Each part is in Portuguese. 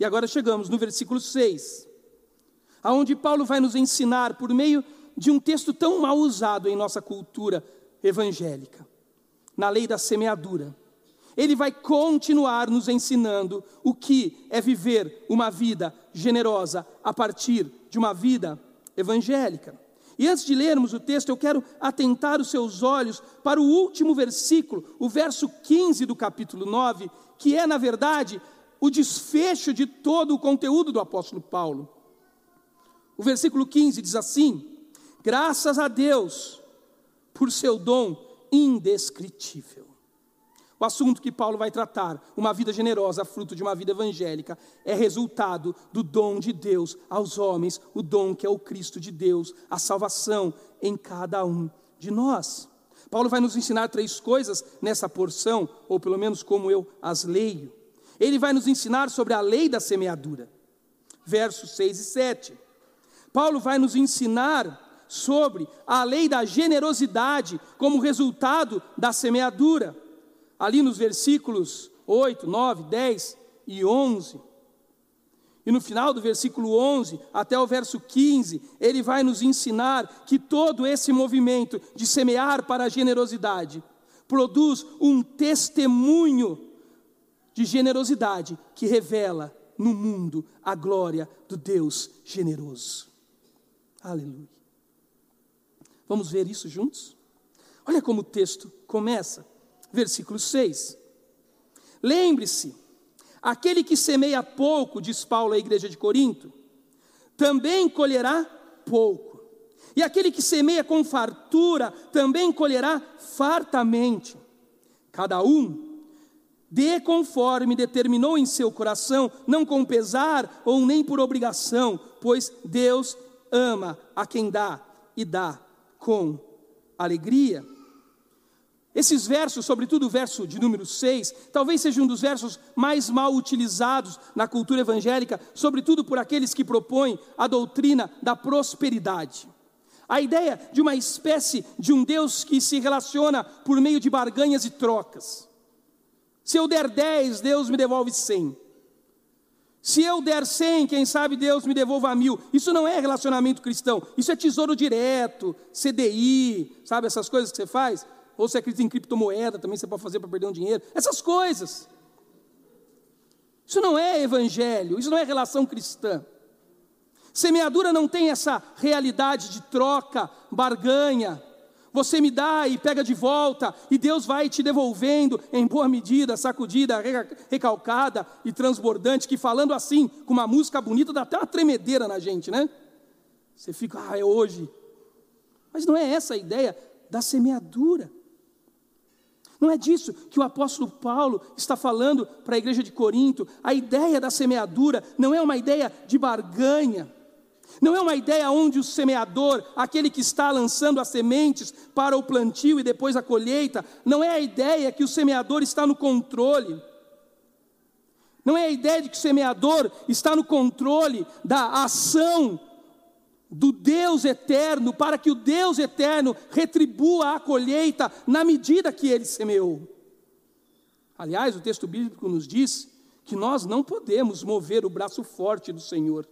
E agora chegamos no versículo 6, aonde Paulo vai nos ensinar por meio de um texto tão mal usado em nossa cultura evangélica, na lei da semeadura. Ele vai continuar nos ensinando o que é viver uma vida generosa a partir de uma vida evangélica. E antes de lermos o texto, eu quero atentar os seus olhos para o último versículo, o verso 15 do capítulo 9, que é, na verdade, o desfecho de todo o conteúdo do apóstolo Paulo. O versículo 15 diz assim: Graças a Deus por seu dom indescritível. O assunto que Paulo vai tratar, uma vida generosa, fruto de uma vida evangélica, é resultado do dom de Deus aos homens, o dom que é o Cristo de Deus, a salvação em cada um de nós. Paulo vai nos ensinar três coisas nessa porção, ou pelo menos como eu as leio. Ele vai nos ensinar sobre a lei da semeadura, versos 6 e 7. Paulo vai nos ensinar sobre a lei da generosidade como resultado da semeadura ali nos versículos 8, 9, 10 e 11. E no final do versículo 11 até o verso 15, ele vai nos ensinar que todo esse movimento de semear para a generosidade produz um testemunho de generosidade que revela no mundo a glória do Deus generoso. Aleluia. Vamos ver isso juntos? Olha como o texto começa versículo 6. Lembre-se, aquele que semeia pouco, diz Paulo à igreja de Corinto, também colherá pouco. E aquele que semeia com fartura, também colherá fartamente. Cada um dê conforme determinou em seu coração, não com pesar ou nem por obrigação, pois Deus ama a quem dá e dá com alegria. Esses versos, sobretudo o verso de número 6, talvez seja um dos versos mais mal utilizados na cultura evangélica, sobretudo por aqueles que propõem a doutrina da prosperidade. A ideia de uma espécie de um Deus que se relaciona por meio de barganhas e trocas. Se eu der 10, Deus me devolve 100. Se eu der 100, quem sabe Deus me devolva mil. Isso não é relacionamento cristão, isso é tesouro direto, CDI, sabe essas coisas que você faz? Ou você acredita em criptomoeda, também você pode fazer para perder um dinheiro. Essas coisas. Isso não é evangelho, isso não é relação cristã. Semeadura não tem essa realidade de troca, barganha. Você me dá e pega de volta, e Deus vai te devolvendo em boa medida, sacudida, recalcada e transbordante, que falando assim, com uma música bonita, dá até uma tremedeira na gente, né? Você fica, ah, é hoje. Mas não é essa a ideia da semeadura. Não é disso que o apóstolo Paulo está falando para a igreja de Corinto. A ideia da semeadura não é uma ideia de barganha. Não é uma ideia onde o semeador, aquele que está lançando as sementes para o plantio e depois a colheita, não é a ideia que o semeador está no controle. Não é a ideia de que o semeador está no controle da ação do Deus eterno, para que o Deus eterno retribua a colheita na medida que ele semeou. Aliás, o texto bíblico nos diz que nós não podemos mover o braço forte do Senhor.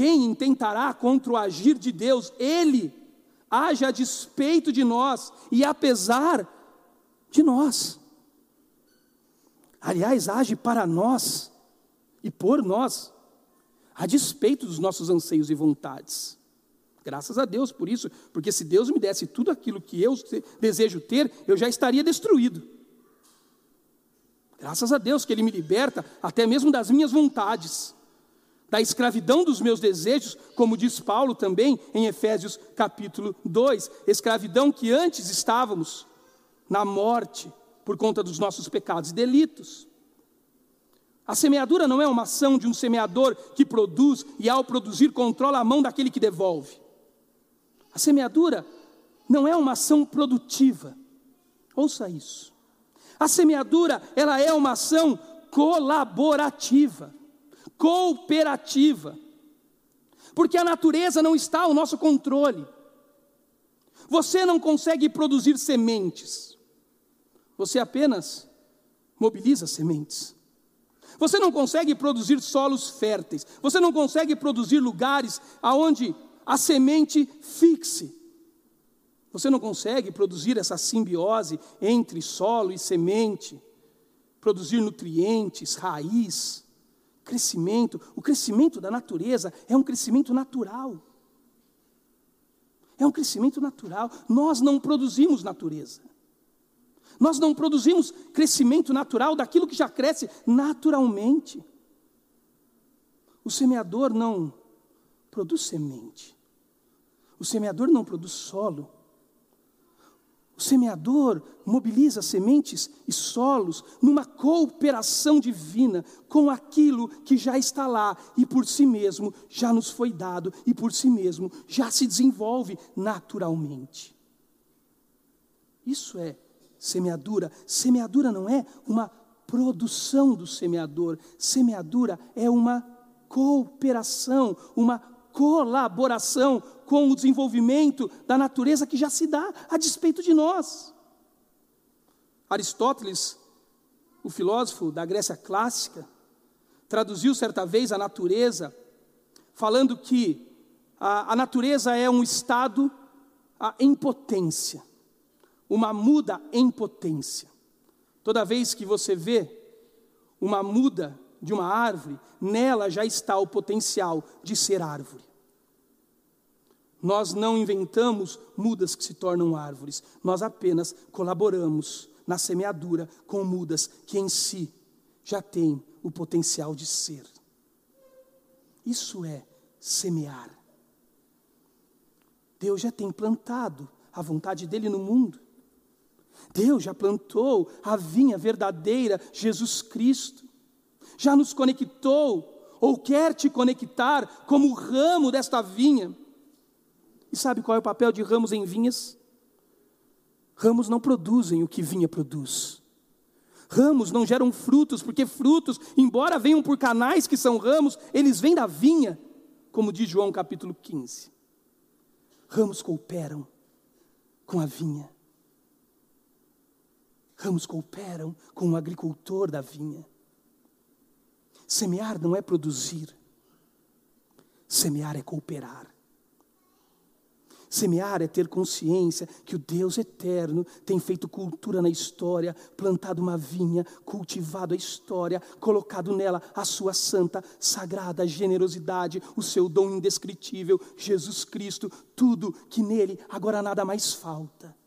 Quem intentará contra o agir de Deus, ele age a despeito de nós e apesar de nós. Aliás, age para nós e por nós a despeito dos nossos anseios e vontades. Graças a Deus por isso, porque se Deus me desse tudo aquilo que eu desejo ter, eu já estaria destruído. Graças a Deus que Ele me liberta até mesmo das minhas vontades, da escravidão dos meus desejos, como diz Paulo também em Efésios capítulo 2, escravidão que antes estávamos na morte por conta dos nossos pecados e delitos. A semeadura não é uma ação de um semeador que produz e, ao produzir, controla a mão daquele que devolve. A semeadura não é uma ação produtiva. Ouça isso. A semeadura, ela é uma ação colaborativa, cooperativa. Porque a natureza não está ao nosso controle. Você não consegue produzir sementes. Você apenas mobiliza sementes. Você não consegue produzir solos férteis. Você não consegue produzir lugares aonde a semente fixe. Você não consegue produzir essa simbiose entre solo e semente, produzir nutrientes, raiz, crescimento. O crescimento da natureza é um crescimento natural. É um crescimento natural. Nós não produzimos natureza. Nós não produzimos crescimento natural daquilo que já cresce naturalmente. O semeador não produz semente. O semeador não produz solo. O semeador mobiliza sementes e solos numa cooperação divina com aquilo que já está lá e por si mesmo já nos foi dado e por si mesmo já se desenvolve naturalmente. Isso é semeadura. Semeadura não é uma produção do semeador, semeadura é uma cooperação, uma colaboração com o desenvolvimento da natureza que já se dá a despeito de nós. Aristóteles, o filósofo da Grécia clássica, traduziu certa vez a natureza, falando que a, a natureza é um estado em potência uma muda em potência. Toda vez que você vê uma muda de uma árvore, nela já está o potencial de ser árvore. Nós não inventamos mudas que se tornam árvores, nós apenas colaboramos na semeadura com mudas que em si já têm o potencial de ser. Isso é semear. Deus já tem plantado a vontade dele no mundo. Deus já plantou a vinha verdadeira, Jesus Cristo, já nos conectou, ou quer te conectar como ramo desta vinha. E sabe qual é o papel de ramos em vinhas? Ramos não produzem o que vinha produz. Ramos não geram frutos, porque frutos, embora venham por canais que são ramos, eles vêm da vinha, como diz João capítulo 15. Ramos cooperam com a vinha. Ramos cooperam com o agricultor da vinha. Semear não é produzir, semear é cooperar. Semear é ter consciência que o Deus eterno tem feito cultura na história, plantado uma vinha, cultivado a história, colocado nela a sua santa, sagrada generosidade, o seu dom indescritível, Jesus Cristo, tudo que nele agora nada mais falta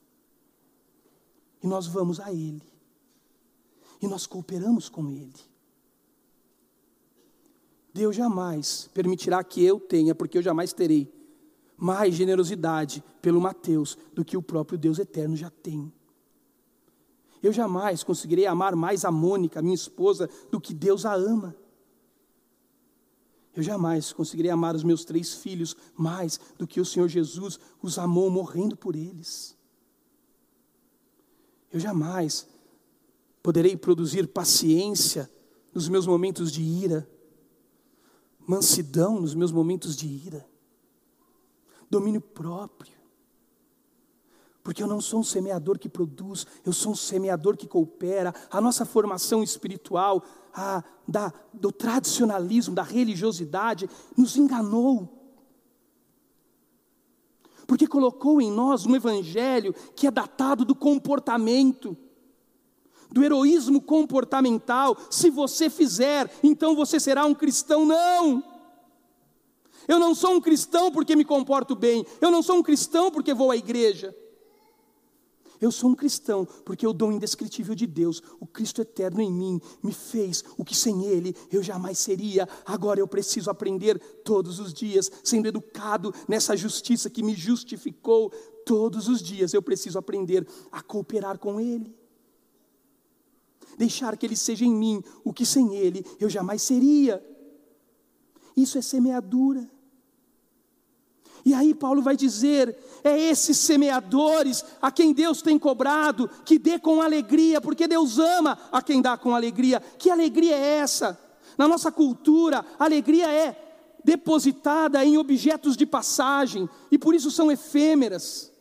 e nós vamos a Ele, e nós cooperamos com Ele. Deus jamais permitirá que eu tenha, porque eu jamais terei, mais generosidade pelo Mateus do que o próprio Deus eterno já tem. Eu jamais conseguirei amar mais a Mônica, minha esposa, do que Deus a ama. Eu jamais conseguirei amar os meus três filhos mais do que o Senhor Jesus os amou morrendo por eles. Eu jamais poderei produzir paciência nos meus momentos de ira, mansidão nos meus momentos de ira, domínio próprio. Porque eu não sou um semeador que produz, eu sou um semeador que coopera. A nossa formação espiritual, a, da, do tradicionalismo, da religiosidade, nos enganou porque colocou em nós um evangelho que é datado do comportamento, do heroísmo comportamental. Se você fizer, então você será um cristão. Não! Eu não sou um cristão porque me comporto bem, eu não sou um cristão porque vou à igreja. Eu sou um cristão porque o dom indescritível de Deus, o Cristo eterno em mim, me fez o que sem Ele eu jamais seria. Agora eu preciso aprender todos os dias, sendo educado nessa justiça que me justificou. Todos os dias eu preciso aprender a cooperar com Ele. Deixar que Ele seja em mim o que sem Ele eu jamais seria. Isso é semeadura. E aí Paulo vai dizer: é esses semeadores a quem Deus tem cobrado, que dê com alegria, porque Deus ama a quem dá com alegria. Que alegria é essa? Na nossa cultura, alegria é depositada em objetos de passagem, e por isso são efêmeras.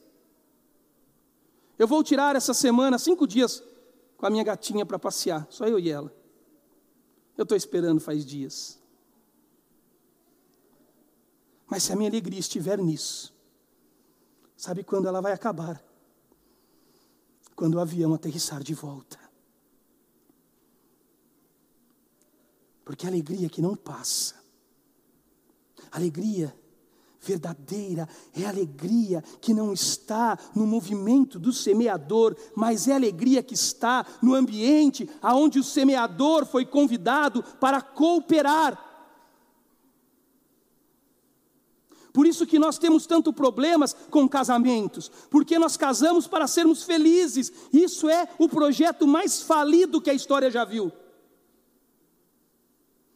Eu vou tirar essa semana cinco dias com a minha gatinha para passear, só eu e ela. Eu estou esperando faz dias. Mas se a minha alegria estiver nisso, sabe quando ela vai acabar? Quando o avião aterrissar de volta. Porque a alegria que não passa, alegria verdadeira é alegria que não está no movimento do semeador, mas é alegria que está no ambiente aonde o semeador foi convidado para cooperar. Por isso que nós temos tanto problemas com casamentos, porque nós casamos para sermos felizes. Isso é o projeto mais falido que a história já viu.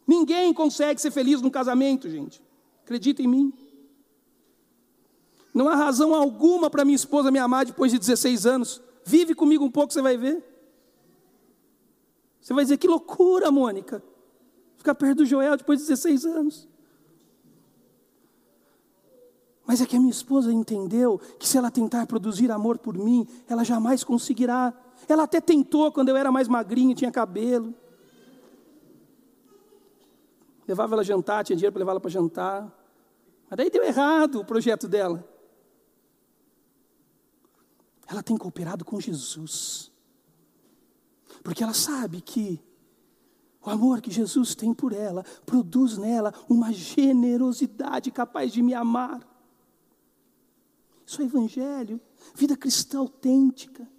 Ninguém consegue ser feliz no casamento, gente. Acredita em mim. Não há razão alguma para minha esposa me amar depois de 16 anos. Vive comigo um pouco, você vai ver. Você vai dizer: que loucura, Mônica. Ficar perto do Joel depois de 16 anos. Mas é que a minha esposa entendeu que se ela tentar produzir amor por mim, ela jamais conseguirá. Ela até tentou quando eu era mais magrinho, tinha cabelo. Levava ela a jantar, tinha dinheiro para levá-la para jantar. Mas daí deu errado o projeto dela. Ela tem cooperado com Jesus. Porque ela sabe que o amor que Jesus tem por ela produz nela uma generosidade capaz de me amar. Isso é evangelho, vida cristã autêntica.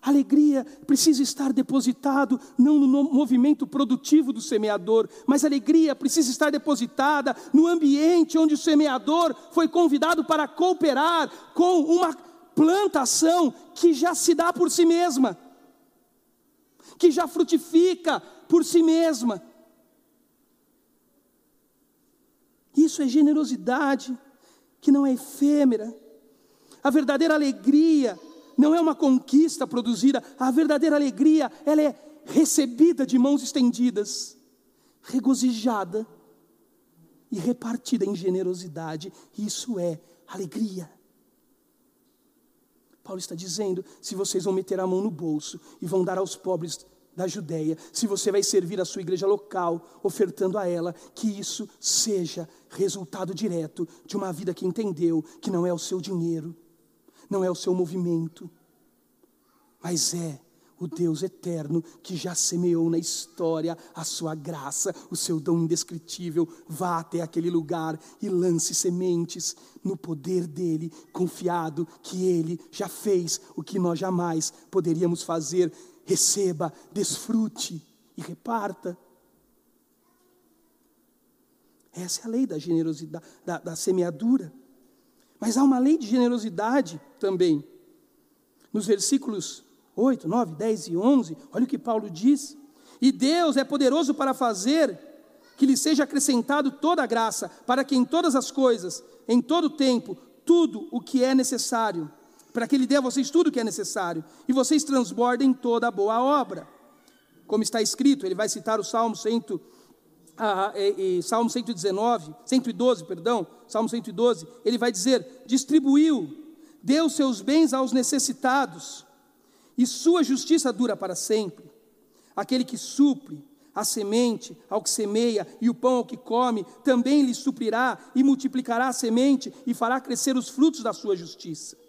Alegria precisa estar depositado não no movimento produtivo do semeador, mas alegria precisa estar depositada no ambiente onde o semeador foi convidado para cooperar com uma plantação que já se dá por si mesma, que já frutifica por si mesma. Isso é generosidade que não é efêmera. A verdadeira alegria não é uma conquista produzida, a verdadeira alegria, ela é recebida de mãos estendidas, regozijada e repartida em generosidade. Isso é alegria. Paulo está dizendo: se vocês vão meter a mão no bolso e vão dar aos pobres da Judéia, se você vai servir a sua igreja local, ofertando a ela, que isso seja resultado direto de uma vida que entendeu que não é o seu dinheiro, não é o seu movimento, mas é o Deus eterno que já semeou na história a sua graça, o seu dom indescritível. Vá até aquele lugar e lance sementes no poder dele, confiado que ele já fez o que nós jamais poderíamos fazer receba, desfrute e reparta. Essa é a lei da generosidade, da, da semeadura. Mas há uma lei de generosidade também. Nos versículos 8, 9, 10 e 11, olha o que Paulo diz. E Deus é poderoso para fazer que lhe seja acrescentado toda a graça, para que em todas as coisas, em todo tempo, tudo o que é necessário, para que Ele dê a vocês tudo o que é necessário, e vocês transbordem toda a boa obra. Como está escrito, ele vai citar o Salmo 100, ah, e, e, Salmo 119, 112, perdão, Salmo 112, ele vai dizer: distribuiu, deu seus bens aos necessitados, e sua justiça dura para sempre. Aquele que supre a semente ao que semeia e o pão ao que come, também lhe suprirá e multiplicará a semente e fará crescer os frutos da sua justiça.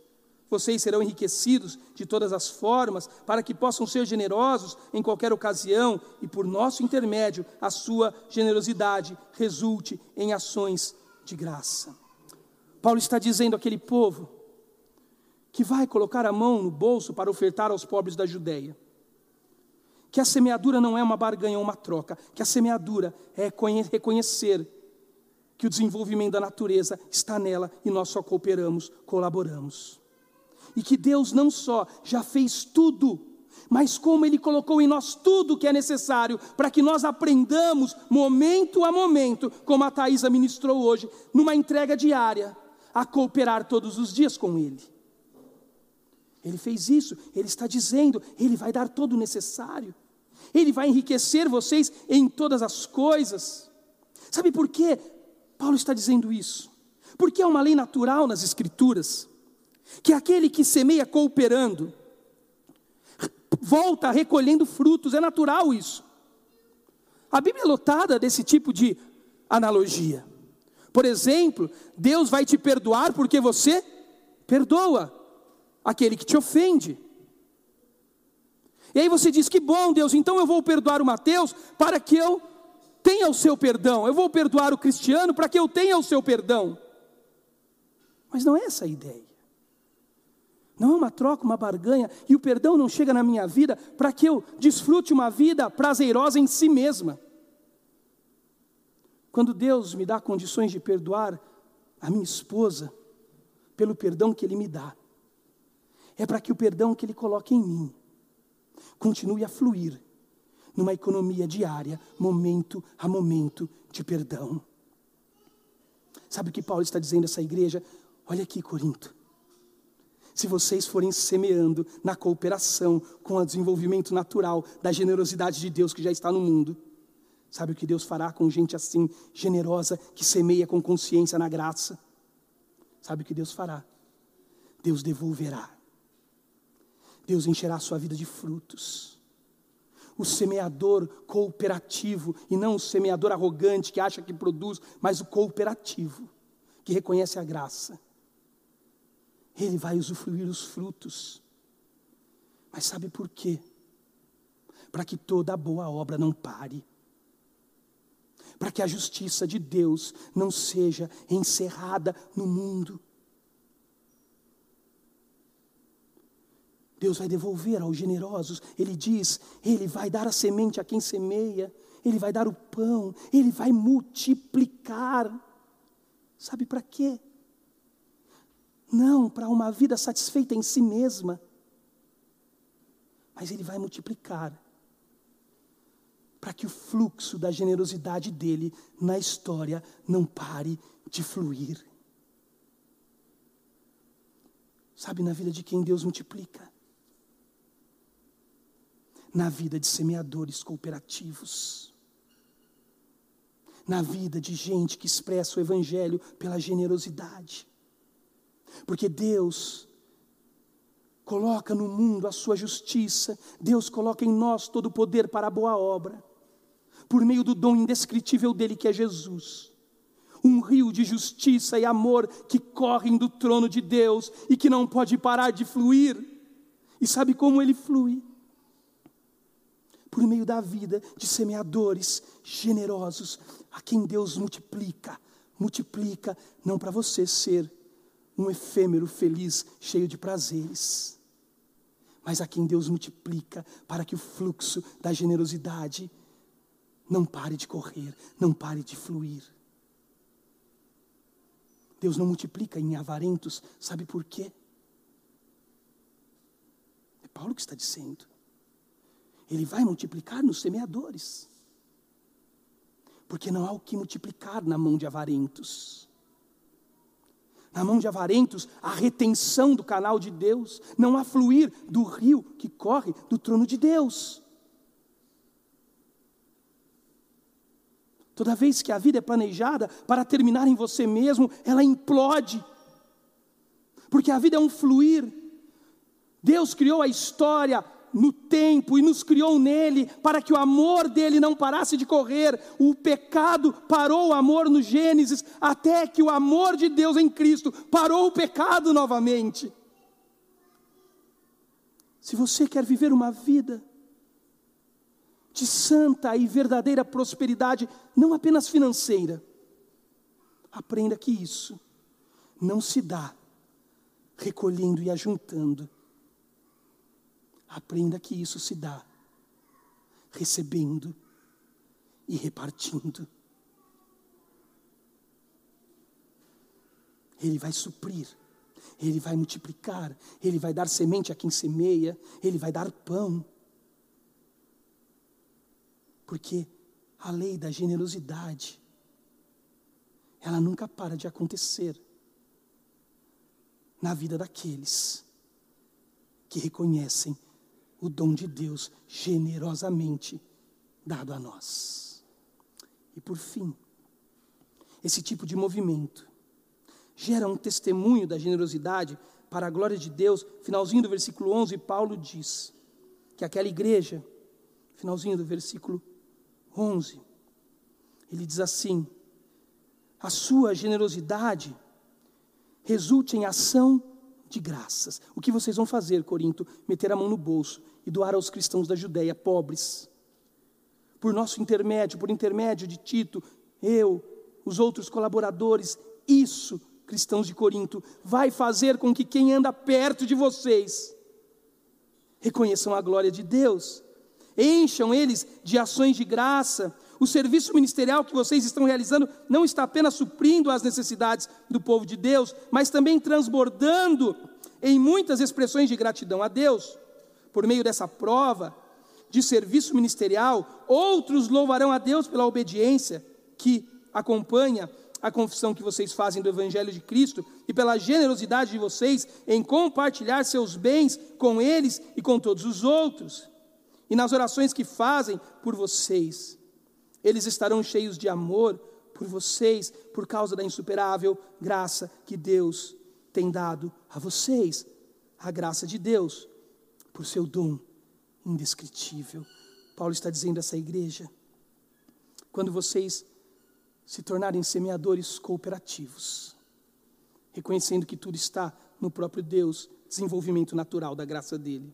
Vocês serão enriquecidos de todas as formas, para que possam ser generosos em qualquer ocasião e, por nosso intermédio, a sua generosidade resulte em ações de graça. Paulo está dizendo àquele povo que vai colocar a mão no bolso para ofertar aos pobres da Judéia, que a semeadura não é uma barganha ou uma troca, que a semeadura é reconhecer que o desenvolvimento da natureza está nela e nós só cooperamos, colaboramos e que Deus não só já fez tudo, mas como Ele colocou em nós tudo que é necessário para que nós aprendamos, momento a momento, como a Thaisa ministrou hoje, numa entrega diária, a cooperar todos os dias com Ele. Ele fez isso, Ele está dizendo, Ele vai dar todo o necessário, Ele vai enriquecer vocês em todas as coisas. Sabe por quê? Paulo está dizendo isso? Porque é uma lei natural nas Escrituras que aquele que semeia cooperando, volta recolhendo frutos, é natural isso. A Bíblia é lotada desse tipo de analogia. Por exemplo, Deus vai te perdoar porque você perdoa aquele que te ofende. E aí você diz: Que bom, Deus, então eu vou perdoar o Mateus para que eu tenha o seu perdão. Eu vou perdoar o cristiano para que eu tenha o seu perdão. Mas não é essa a ideia. Não é uma troca, uma barganha, e o perdão não chega na minha vida para que eu desfrute uma vida prazerosa em si mesma. Quando Deus me dá condições de perdoar a minha esposa, pelo perdão que Ele me dá, é para que o perdão que Ele coloca em mim continue a fluir numa economia diária, momento a momento de perdão. Sabe o que Paulo está dizendo a essa igreja? Olha aqui, Corinto. Se vocês forem semeando na cooperação com o desenvolvimento natural da generosidade de Deus que já está no mundo, sabe o que Deus fará com gente assim, generosa, que semeia com consciência na graça? Sabe o que Deus fará? Deus devolverá. Deus encherá a sua vida de frutos. O semeador cooperativo, e não o semeador arrogante que acha que produz, mas o cooperativo, que reconhece a graça ele vai usufruir os frutos. Mas sabe por quê? Para que toda boa obra não pare. Para que a justiça de Deus não seja encerrada no mundo. Deus vai devolver aos generosos, Ele diz: Ele vai dar a semente a quem semeia, Ele vai dar o pão, Ele vai multiplicar. Sabe para quê? Não para uma vida satisfeita em si mesma, mas Ele vai multiplicar para que o fluxo da generosidade dele na história não pare de fluir. Sabe, na vida de quem Deus multiplica? Na vida de semeadores cooperativos. Na vida de gente que expressa o Evangelho pela generosidade. Porque Deus coloca no mundo a sua justiça, Deus coloca em nós todo o poder para a boa obra, por meio do dom indescritível dele que é Jesus. Um rio de justiça e amor que correm do trono de Deus e que não pode parar de fluir. E sabe como ele flui? Por meio da vida de semeadores generosos, a quem Deus multiplica, multiplica, não para você ser um efêmero feliz, cheio de prazeres, mas a quem Deus multiplica para que o fluxo da generosidade não pare de correr, não pare de fluir. Deus não multiplica em avarentos, sabe por quê? É Paulo que está dizendo. Ele vai multiplicar nos semeadores. Porque não há o que multiplicar na mão de avarentos na mão de avarentos, a retenção do canal de Deus, não há fluir do rio que corre do trono de Deus. Toda vez que a vida é planejada para terminar em você mesmo, ela implode. Porque a vida é um fluir. Deus criou a história no tempo e nos criou nele para que o amor dele não parasse de correr. O pecado parou o amor no Gênesis, até que o amor de Deus em Cristo parou o pecado novamente. Se você quer viver uma vida de santa e verdadeira prosperidade, não apenas financeira, aprenda que isso não se dá recolhendo e ajuntando, Aprenda que isso se dá recebendo e repartindo. Ele vai suprir, ele vai multiplicar, ele vai dar semente a quem semeia, ele vai dar pão. Porque a lei da generosidade, ela nunca para de acontecer na vida daqueles que reconhecem o dom de Deus generosamente dado a nós. E por fim, esse tipo de movimento gera um testemunho da generosidade para a glória de Deus. Finalzinho do versículo 11, Paulo diz que aquela igreja, finalzinho do versículo 11, ele diz assim: a sua generosidade resulte em ação de graças. O que vocês vão fazer, Corinto? Meter a mão no bolso e doar aos cristãos da Judéia, pobres. Por nosso intermédio, por intermédio de Tito, eu, os outros colaboradores, isso, cristãos de Corinto, vai fazer com que quem anda perto de vocês reconheçam a glória de Deus, encham eles de ações de graça. O serviço ministerial que vocês estão realizando não está apenas suprindo as necessidades do povo de Deus, mas também transbordando em muitas expressões de gratidão a Deus. Por meio dessa prova de serviço ministerial, outros louvarão a Deus pela obediência que acompanha a confissão que vocês fazem do Evangelho de Cristo e pela generosidade de vocês em compartilhar seus bens com eles e com todos os outros. E nas orações que fazem por vocês, eles estarão cheios de amor por vocês, por causa da insuperável graça que Deus tem dado a vocês. A graça de Deus, por seu dom indescritível. Paulo está dizendo a essa igreja: quando vocês se tornarem semeadores cooperativos, reconhecendo que tudo está no próprio Deus, desenvolvimento natural da graça dele.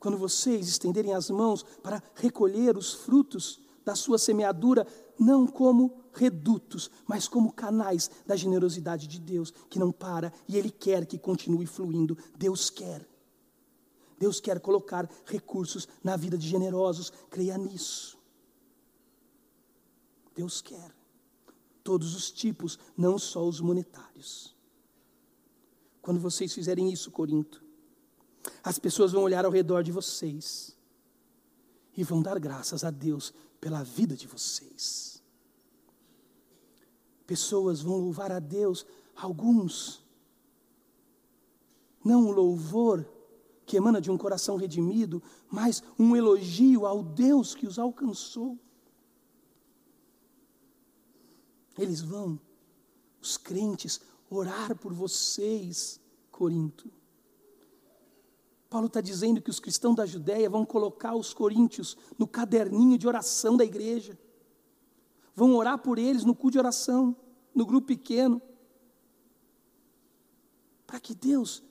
Quando vocês estenderem as mãos para recolher os frutos da sua semeadura, não como redutos, mas como canais da generosidade de Deus, que não para e Ele quer que continue fluindo. Deus quer. Deus quer colocar recursos na vida de generosos, creia nisso. Deus quer. Todos os tipos, não só os monetários. Quando vocês fizerem isso, Corinto, as pessoas vão olhar ao redor de vocês e vão dar graças a Deus pela vida de vocês. Pessoas vão louvar a Deus, alguns, não um louvor que emana de um coração redimido, mas um elogio ao Deus que os alcançou. Eles vão, os crentes, orar por vocês, Corinto. Paulo está dizendo que os cristãos da Judéia vão colocar os coríntios no caderninho de oração da igreja. Vão orar por eles no cu de oração, no grupo pequeno. Para que Deus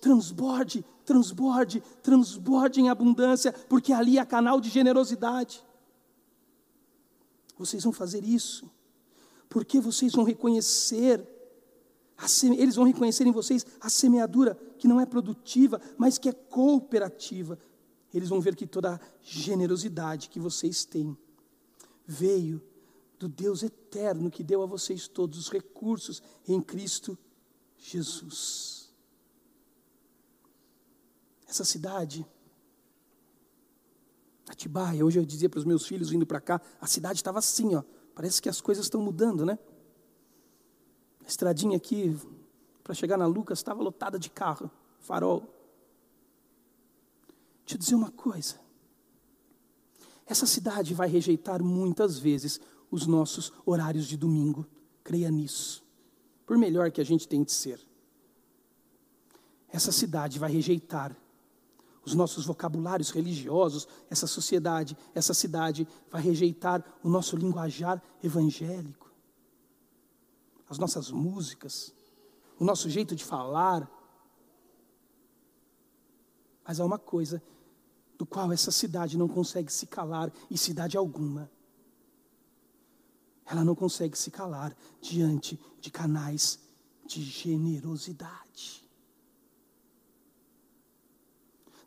transborde, transborde, transborde em abundância, porque ali há canal de generosidade. Vocês vão fazer isso porque vocês vão reconhecer, eles vão reconhecer em vocês a semeadura que não é produtiva, mas que é cooperativa. Eles vão ver que toda a generosidade que vocês têm veio do Deus eterno que deu a vocês todos os recursos em Cristo Jesus. Essa cidade, Atibaia, hoje eu dizia para os meus filhos vindo para cá, a cidade estava assim, ó, Parece que as coisas estão mudando, né? Estradinha aqui, para chegar na Lucas, estava lotada de carro, farol. Eu dizer uma coisa. Essa cidade vai rejeitar muitas vezes os nossos horários de domingo. Creia nisso. Por melhor que a gente tente ser. Essa cidade vai rejeitar os nossos vocabulários religiosos, essa sociedade, essa cidade vai rejeitar o nosso linguajar evangélico, as nossas músicas, o nosso jeito de falar. Mas há uma coisa do qual essa cidade não consegue se calar, e cidade alguma. Ela não consegue se calar diante de canais de generosidade.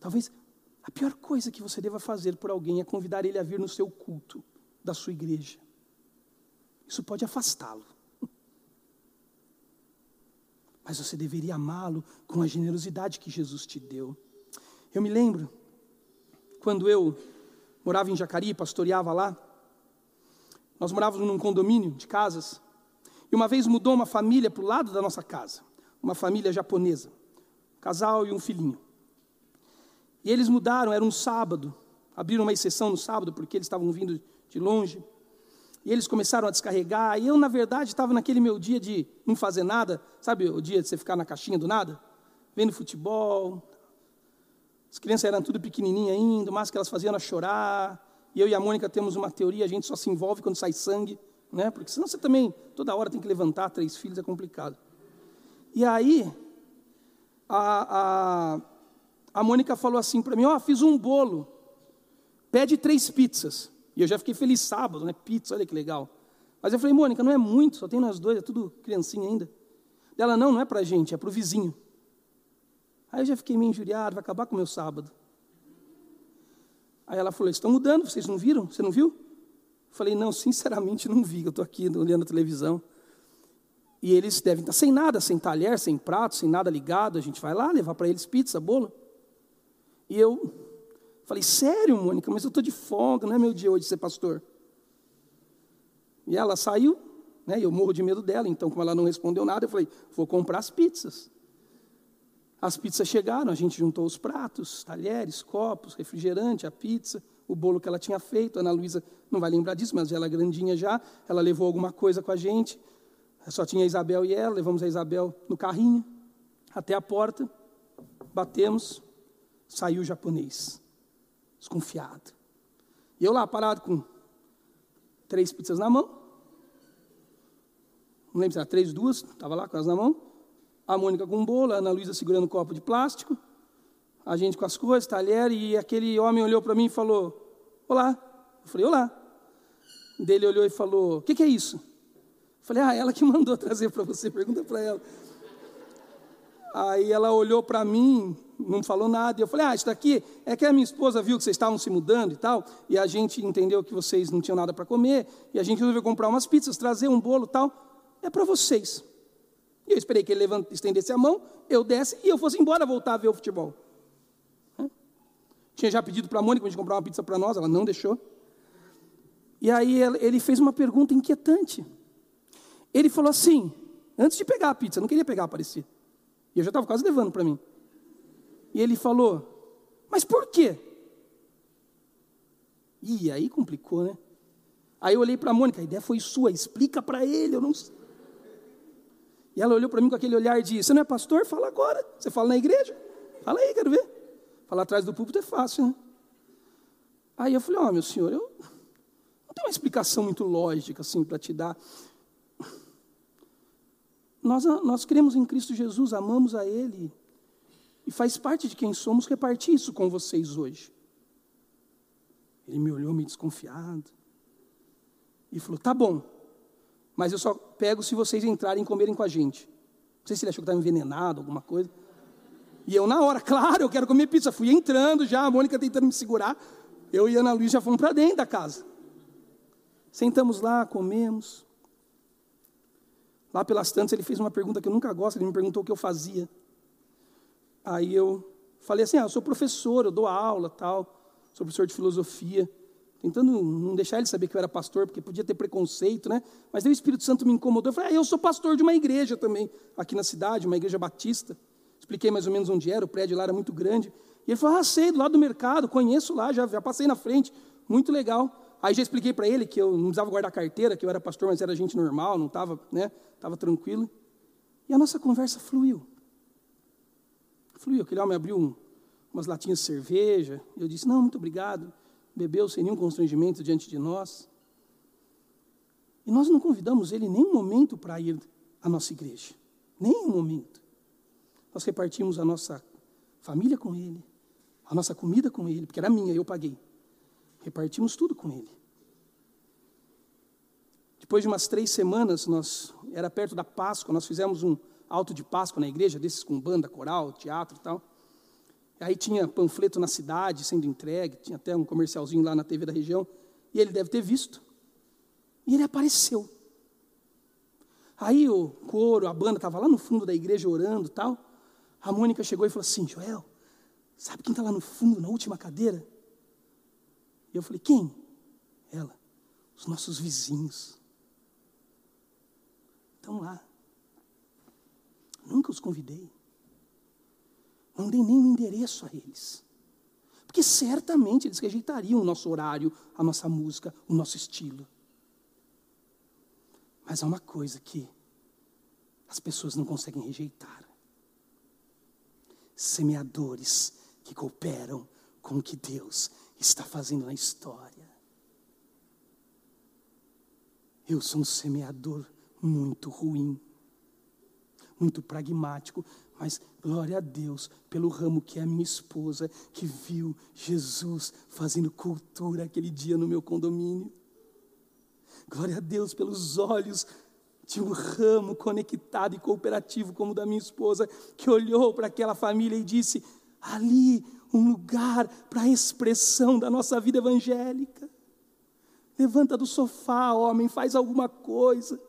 Talvez a pior coisa que você deva fazer por alguém é convidar ele a vir no seu culto da sua igreja. Isso pode afastá-lo. Mas você deveria amá-lo com a generosidade que Jesus te deu. Eu me lembro, quando eu morava em Jacarí, pastoreava lá, nós morávamos num condomínio de casas, e uma vez mudou uma família para o lado da nossa casa, uma família japonesa, um casal e um filhinho. E eles mudaram, era um sábado. Abriram uma exceção no sábado, porque eles estavam vindo de longe. E eles começaram a descarregar. E eu, na verdade, estava naquele meu dia de não fazer nada. Sabe o dia de você ficar na caixinha do nada? Vendo futebol. As crianças eram tudo pequenininhas ainda, mas que elas faziam era chorar. E eu e a Mônica temos uma teoria, a gente só se envolve quando sai sangue, né? Porque senão você também, toda hora tem que levantar três filhos, é complicado. E aí, a, a, a Mônica falou assim para mim: Ó, oh, fiz um bolo, pede três pizzas. E eu já fiquei feliz sábado, né? Pizza, olha que legal. Mas eu falei, Mônica, não é muito, só tem nós dois, é tudo criancinha ainda. Dela, não, não é para gente, é para o vizinho. Aí eu já fiquei meio injuriado, vai acabar com o meu sábado. Aí ela falou, estão mudando, vocês não viram? Você não viu? Eu falei, não, sinceramente não vi, eu estou aqui olhando a televisão. E eles devem estar sem nada, sem talher, sem prato, sem nada ligado. A gente vai lá levar para eles pizza, bolo. E eu falei, sério, Mônica, mas eu estou de folga, não é meu dia hoje de ser pastor. E ela saiu, né, eu morro de medo dela, então, como ela não respondeu nada, eu falei, vou comprar as pizzas. As pizzas chegaram, a gente juntou os pratos, talheres, copos, refrigerante, a pizza, o bolo que ela tinha feito. A Ana Luísa não vai lembrar disso, mas ela é grandinha já, ela levou alguma coisa com a gente. Só tinha a Isabel e ela, levamos a Isabel no carrinho até a porta, batemos, saiu o japonês, desconfiado. E eu lá parado com três pizzas na mão, não lembro se era três, duas, estava lá com elas na mão, a Mônica com um bolo, a Ana Luísa segurando um copo de plástico, a gente com as coisas, talher, e aquele homem olhou para mim e falou, olá. Eu falei, olá. Dele olhou e falou, o que, que é isso? Falei, ah, ela que mandou trazer para você, pergunta para ela. Aí ela olhou para mim, não falou nada, e eu falei, ah, isso daqui é que a minha esposa viu que vocês estavam se mudando e tal, e a gente entendeu que vocês não tinham nada para comer, e a gente resolveu comprar umas pizzas, trazer um bolo e tal, é para vocês. E eu esperei que ele levante, estendesse a mão, eu desse e eu fosse embora voltar a ver o futebol. Tinha já pedido para a Mônica a gente comprar uma pizza para nós, ela não deixou. E aí ele fez uma pergunta inquietante. Ele falou assim, antes de pegar a pizza, não queria pegar, parecia. E eu já estava quase levando para mim. E ele falou, mas por quê? E aí complicou, né? Aí eu olhei para a Mônica, a ideia foi sua, explica para ele, eu não sei. E ela olhou para mim com aquele olhar de: Você não é pastor? Fala agora. Você fala na igreja? Fala aí, quero ver. Falar atrás do púlpito é fácil, né? Aí eu falei: Ó, oh, meu senhor, eu não tenho uma explicação muito lógica assim para te dar. Nós, nós cremos em Cristo Jesus, amamos a Ele, e faz parte de quem somos repartir isso com vocês hoje. Ele me olhou meio desconfiado e falou: Tá bom, mas eu só pego se vocês entrarem e comerem com a gente. Não sei se ele achou que estava envenenado, alguma coisa. E eu, na hora, claro, eu quero comer pizza. Fui entrando já, a Mônica tentando me segurar. Eu e Ana Luiz já fomos para dentro da casa. Sentamos lá, comemos. Lá pelas tantas, ele fez uma pergunta que eu nunca gosto, ele me perguntou o que eu fazia. Aí eu falei assim: ah, eu sou professor, eu dou aula, tal, sou professor de filosofia tentando não deixar ele saber que eu era pastor, porque podia ter preconceito, né? Mas aí o Espírito Santo me incomodou. Eu falei, ah, eu sou pastor de uma igreja também, aqui na cidade, uma igreja batista. Expliquei mais ou menos onde era, o prédio lá era muito grande. E ele falou, ah, sei, do lado do mercado, conheço lá, já, já passei na frente, muito legal. Aí já expliquei para ele que eu não precisava guardar carteira, que eu era pastor, mas era gente normal, não estava, né? Estava tranquilo. E a nossa conversa fluiu. Fluiu. Aquele homem abriu um, umas latinhas de cerveja. Eu disse, não, muito obrigado bebeu sem nenhum constrangimento diante de nós. E nós não convidamos ele nenhum momento para ir à nossa igreja. Nenhum momento. Nós repartimos a nossa família com ele, a nossa comida com ele, porque era minha, eu paguei. Repartimos tudo com ele. Depois de umas três semanas, nós era perto da Páscoa, nós fizemos um alto de Páscoa na igreja, desses com banda, coral, teatro e tal. Aí tinha panfleto na cidade sendo entregue, tinha até um comercialzinho lá na TV da região, e ele deve ter visto. E ele apareceu. Aí o coro, a banda estava lá no fundo da igreja orando tal. A Mônica chegou e falou assim: Joel, sabe quem está lá no fundo, na última cadeira? E eu falei: quem? Ela, os nossos vizinhos. Estão lá. Nunca os convidei. Não dei nem endereço a eles. Porque certamente eles rejeitariam o nosso horário, a nossa música, o nosso estilo. Mas há uma coisa que as pessoas não conseguem rejeitar: semeadores que cooperam com o que Deus está fazendo na história. Eu sou um semeador muito ruim, muito pragmático, mas glória a Deus pelo ramo que é a minha esposa, que viu Jesus fazendo cultura aquele dia no meu condomínio. Glória a Deus pelos olhos de um ramo conectado e cooperativo como o da minha esposa, que olhou para aquela família e disse: ali um lugar para a expressão da nossa vida evangélica. Levanta do sofá, homem, faz alguma coisa.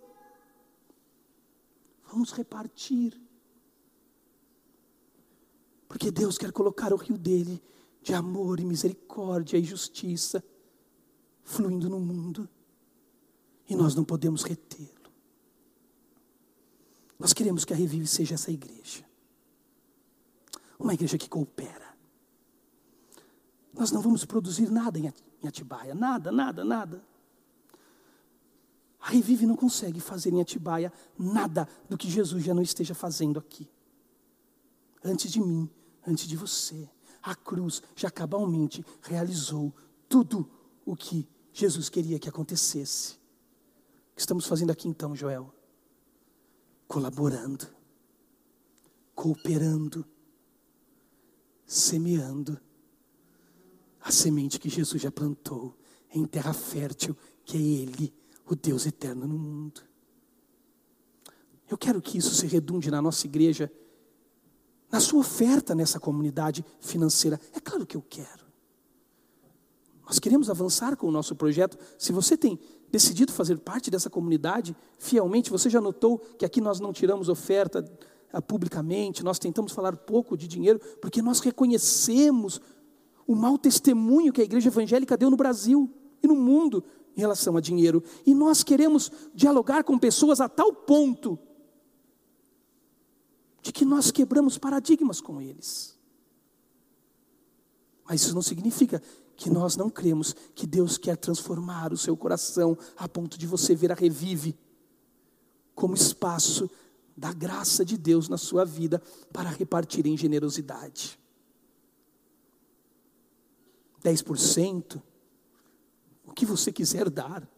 Vamos repartir. Porque Deus quer colocar o rio dele de amor e misericórdia e justiça fluindo no mundo. E nós não podemos retê-lo. Nós queremos que a Revive seja essa igreja. Uma igreja que coopera. Nós não vamos produzir nada em Atibaia, nada, nada, nada. A Revive não consegue fazer em Atibaia nada do que Jesus já não esteja fazendo aqui. Antes de mim, antes de você, a cruz já cabalmente realizou tudo o que Jesus queria que acontecesse. O que estamos fazendo aqui então, Joel? Colaborando, cooperando, semeando a semente que Jesus já plantou em terra fértil, que é Ele, o Deus eterno no mundo. Eu quero que isso se redunde na nossa igreja, na sua oferta nessa comunidade financeira. É claro que eu quero. Nós queremos avançar com o nosso projeto. Se você tem decidido fazer parte dessa comunidade fielmente, você já notou que aqui nós não tiramos oferta ah, publicamente, nós tentamos falar pouco de dinheiro, porque nós reconhecemos o mau testemunho que a igreja evangélica deu no Brasil e no mundo em relação a dinheiro. E nós queremos dialogar com pessoas a tal ponto de que nós quebramos paradigmas com eles. Mas isso não significa que nós não cremos que Deus quer transformar o seu coração a ponto de você ver a revive como espaço da graça de Deus na sua vida para repartir em generosidade. 10%, o que você quiser dar.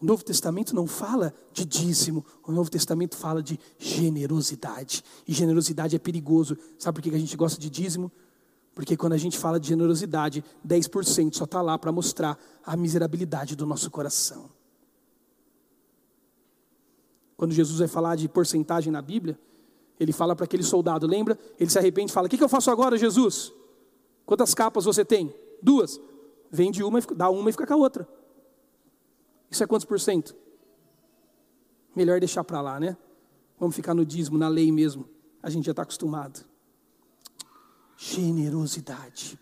O Novo Testamento não fala de dízimo, o Novo Testamento fala de generosidade. E generosidade é perigoso. Sabe por que a gente gosta de dízimo? Porque quando a gente fala de generosidade, 10% só está lá para mostrar a miserabilidade do nosso coração. Quando Jesus vai falar de porcentagem na Bíblia, ele fala para aquele soldado, lembra? Ele se arrepende e fala: O que, que eu faço agora, Jesus? Quantas capas você tem? Duas. Vende uma, dá uma e fica com a outra. Isso é quantos por cento? Melhor deixar para lá, né? Vamos ficar no dízimo, na lei mesmo. A gente já está acostumado. Generosidade.